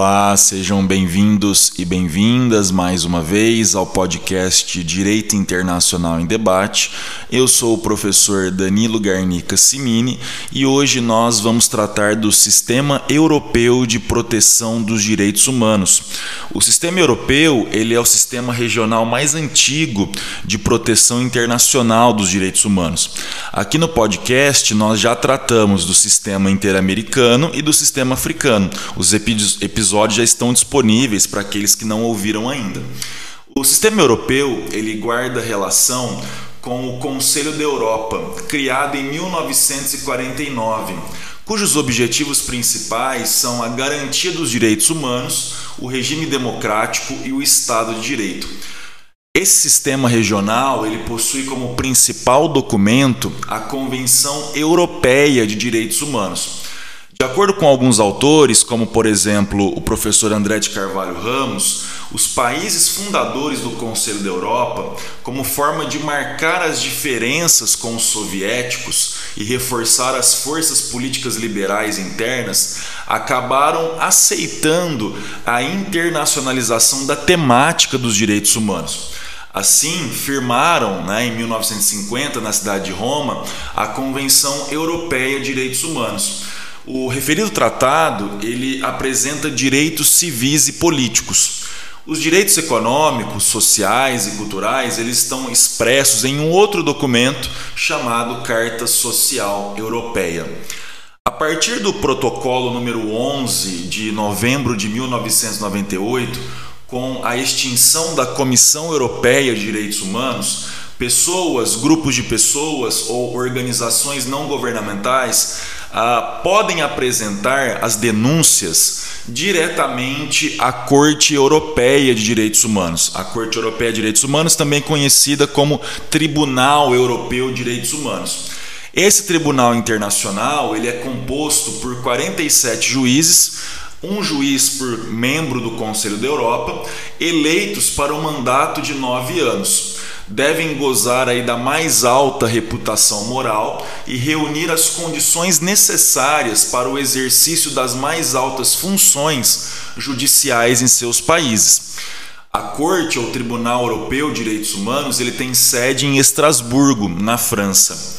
Olá, sejam bem-vindos e bem-vindas mais uma vez ao podcast Direito Internacional em Debate. Eu sou o professor Danilo Garnica Simini e hoje nós vamos tratar do Sistema Europeu de Proteção dos Direitos Humanos. O sistema europeu, ele é o sistema regional mais antigo de proteção internacional dos direitos humanos. Aqui no podcast nós já tratamos do sistema interamericano e do sistema africano. Os episódios episódios já estão disponíveis para aqueles que não ouviram ainda. O sistema europeu ele guarda relação com o Conselho da Europa, criado em 1949, cujos objetivos principais são a garantia dos direitos humanos, o regime democrático e o Estado de Direito. Esse sistema regional ele possui como principal documento a Convenção Europeia de Direitos Humanos. De acordo com alguns autores, como por exemplo o professor André de Carvalho Ramos, os países fundadores do Conselho da Europa, como forma de marcar as diferenças com os soviéticos e reforçar as forças políticas liberais internas, acabaram aceitando a internacionalização da temática dos direitos humanos. Assim, firmaram né, em 1950, na cidade de Roma, a Convenção Europeia de Direitos Humanos o referido tratado ele apresenta direitos civis e políticos. Os direitos econômicos, sociais e culturais eles estão expressos em um outro documento chamado Carta Social Europeia. A partir do protocolo número 11 de novembro de 1998, com a extinção da Comissão Europeia de Direitos Humanos, pessoas, grupos de pessoas ou organizações não governamentais ah, podem apresentar as denúncias diretamente à Corte Europeia de Direitos Humanos. A Corte Europeia de Direitos Humanos, também conhecida como Tribunal Europeu de Direitos Humanos. Esse tribunal internacional ele é composto por 47 juízes, um juiz por membro do Conselho da Europa, eleitos para um mandato de nove anos devem gozar aí da mais alta reputação moral e reunir as condições necessárias para o exercício das mais altas funções judiciais em seus países. A Corte ou Tribunal Europeu de Direitos Humanos ele tem sede em Estrasburgo, na França.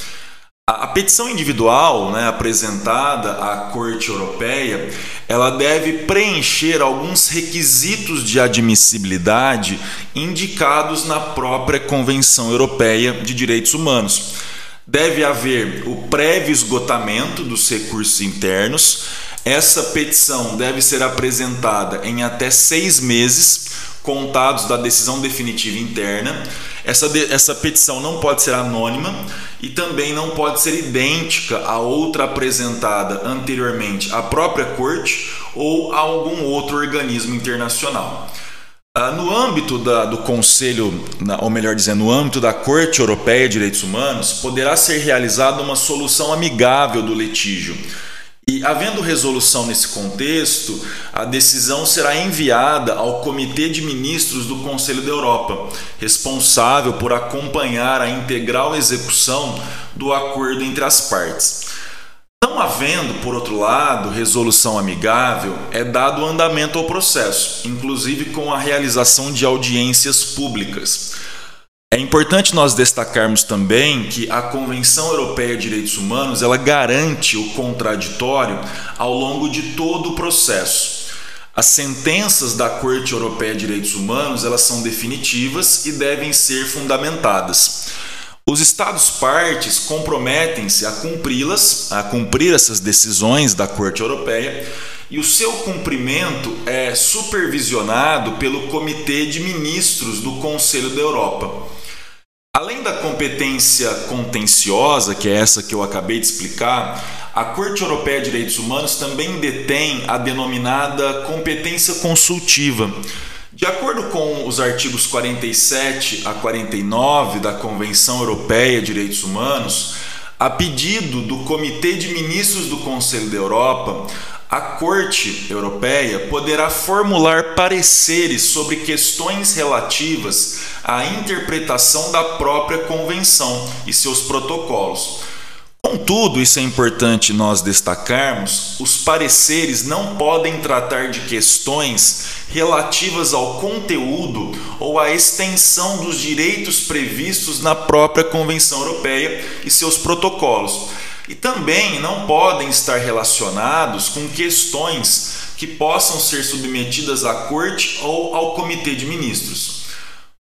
A, petição individual né, apresentada à Corte Europeia ela deve preencher alguns requisitos de admissibilidade indicados na própria Convenção Europeia de Direitos Humanos. Deve haver o prévio esgotamento dos recursos internos. Essa petição deve ser apresentada em até seis meses contados da decisão definitiva interna. Essa, de, essa petição não pode ser anônima e também não pode ser idêntica a outra apresentada anteriormente à própria corte ou a algum outro organismo internacional. Ah, no âmbito da, do Conselho, ou melhor dizendo, no âmbito da Corte Europeia de Direitos Humanos, poderá ser realizada uma solução amigável do litígio e, havendo resolução nesse contexto, a decisão será enviada ao Comitê de Ministros do Conselho da Europa, responsável por acompanhar a integral execução do acordo entre as partes. Não havendo, por outro lado, resolução amigável, é dado andamento ao processo, inclusive com a realização de audiências públicas. É importante nós destacarmos também que a Convenção Europeia de Direitos Humanos ela garante o contraditório ao longo de todo o processo. As sentenças da Corte Europeia de Direitos Humanos elas são definitivas e devem ser fundamentadas. Os Estados partes comprometem-se a cumpri-las, a cumprir essas decisões da Corte Europeia, e o seu cumprimento é supervisionado pelo Comitê de Ministros do Conselho da Europa. Além da competência contenciosa, que é essa que eu acabei de explicar, a Corte Europeia de Direitos Humanos também detém a denominada competência consultiva. De acordo com os artigos 47 a 49 da Convenção Europeia de Direitos Humanos, a pedido do Comitê de Ministros do Conselho da Europa, a Corte Europeia poderá formular pareceres sobre questões relativas à interpretação da própria convenção e seus protocolos. Contudo, isso é importante nós destacarmos: os pareceres não podem tratar de questões relativas ao conteúdo ou à extensão dos direitos previstos na própria Convenção Europeia e seus protocolos. E também não podem estar relacionados com questões que possam ser submetidas à Corte ou ao Comitê de Ministros.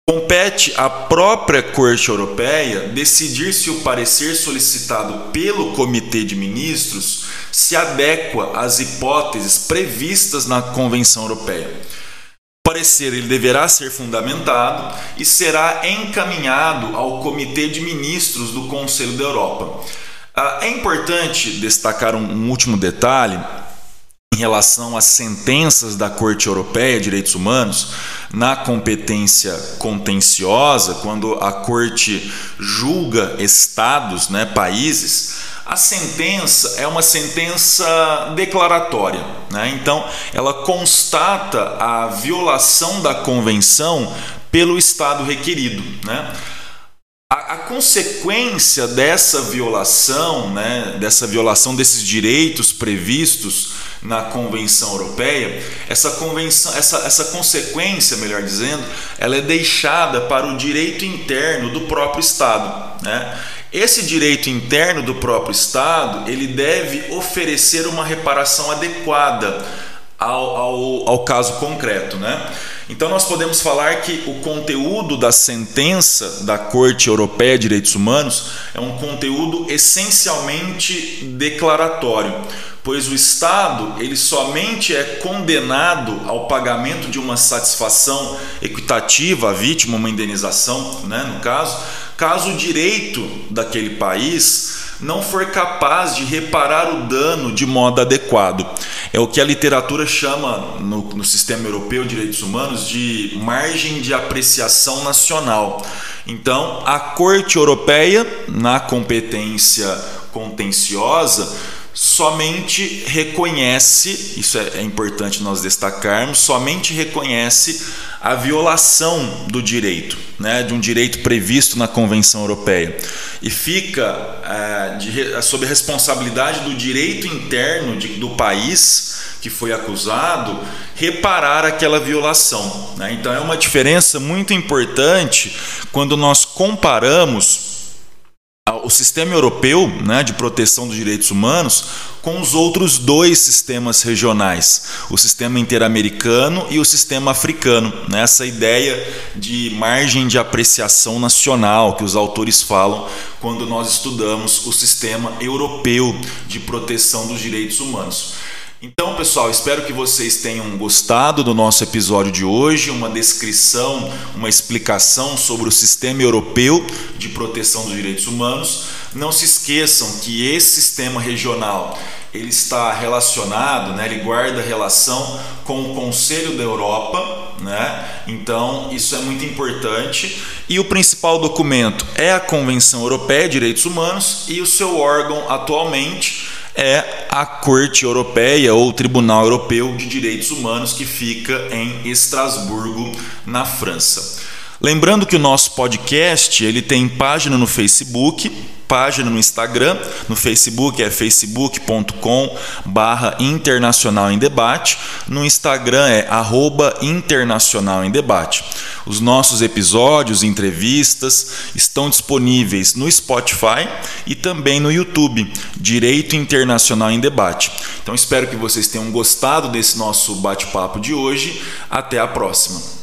Compete à própria Corte Europeia decidir se o parecer solicitado pelo Comitê de Ministros se adequa às hipóteses previstas na Convenção Europeia. O parecer ele deverá ser fundamentado e será encaminhado ao Comitê de Ministros do Conselho da Europa. Ah, é importante destacar um último detalhe em relação às sentenças da Corte Europeia de Direitos Humanos na competência contenciosa, quando a Corte julga estados, né, países, a sentença é uma sentença declaratória, né? então ela constata a violação da convenção pelo estado requerido. Né? A, a, consequência dessa violação, né, dessa violação desses direitos previstos na Convenção Europeia, essa convenção, essa, essa consequência, melhor dizendo, ela é deixada para o direito interno do próprio Estado. Né? Esse direito interno do próprio Estado ele deve oferecer uma reparação adequada ao, ao, ao caso concreto. Né? Então, nós podemos falar que o conteúdo da sentença da Corte Europeia de Direitos Humanos é um conteúdo essencialmente declaratório pois o Estado ele somente é condenado ao pagamento de uma satisfação equitativa à vítima, uma indenização, né, no caso, caso o direito daquele país não for capaz de reparar o dano de modo adequado. É o que a literatura chama, no, no sistema europeu de direitos humanos, de margem de apreciação nacional. Então, a Corte Europeia, na competência contenciosa, somente reconhece, isso é, é, importante nós destacarmos, somente reconhece a violação do direito, né, de um direito previsto na Convenção Europeia. E fica é, de, sob responsabilidade do direito interno de, do país que foi acusado reparar aquela violação. Né? Então é uma diferença muito importante quando nós comparamos o sistema europeu né, de proteção dos direitos humanos com os outros dois sistemas regionais, o sistema interamericano e o sistema africano. Né, essa ideia de margem de apreciação nacional que os autores falam quando nós estudamos o sistema europeu de proteção dos direitos humanos. Então, pessoal, espero que vocês tenham gostado do nosso episódio de hoje, uma descrição, uma explicação sobre o sistema europeu de proteção dos direitos humanos. Não se esqueçam que esse sistema regional ele está relacionado, né, ele guarda relação com o Conselho da Europa, né? Então isso é muito importante. E o principal documento é a Convenção Europeia de Direitos Humanos e o seu órgão atualmente é a Corte Europeia ou Tribunal Europeu de Direitos Humanos que fica em Estrasburgo, na França. Lembrando que o nosso podcast ele tem página no Facebook, página no Instagram, no Facebook é facebook.com barra Internacional em Debate, no Instagram é arroba Internacional em Debate. Os nossos episódios entrevistas estão disponíveis no Spotify e também no YouTube, Direito Internacional em Debate. Então espero que vocês tenham gostado desse nosso bate-papo de hoje. Até a próxima.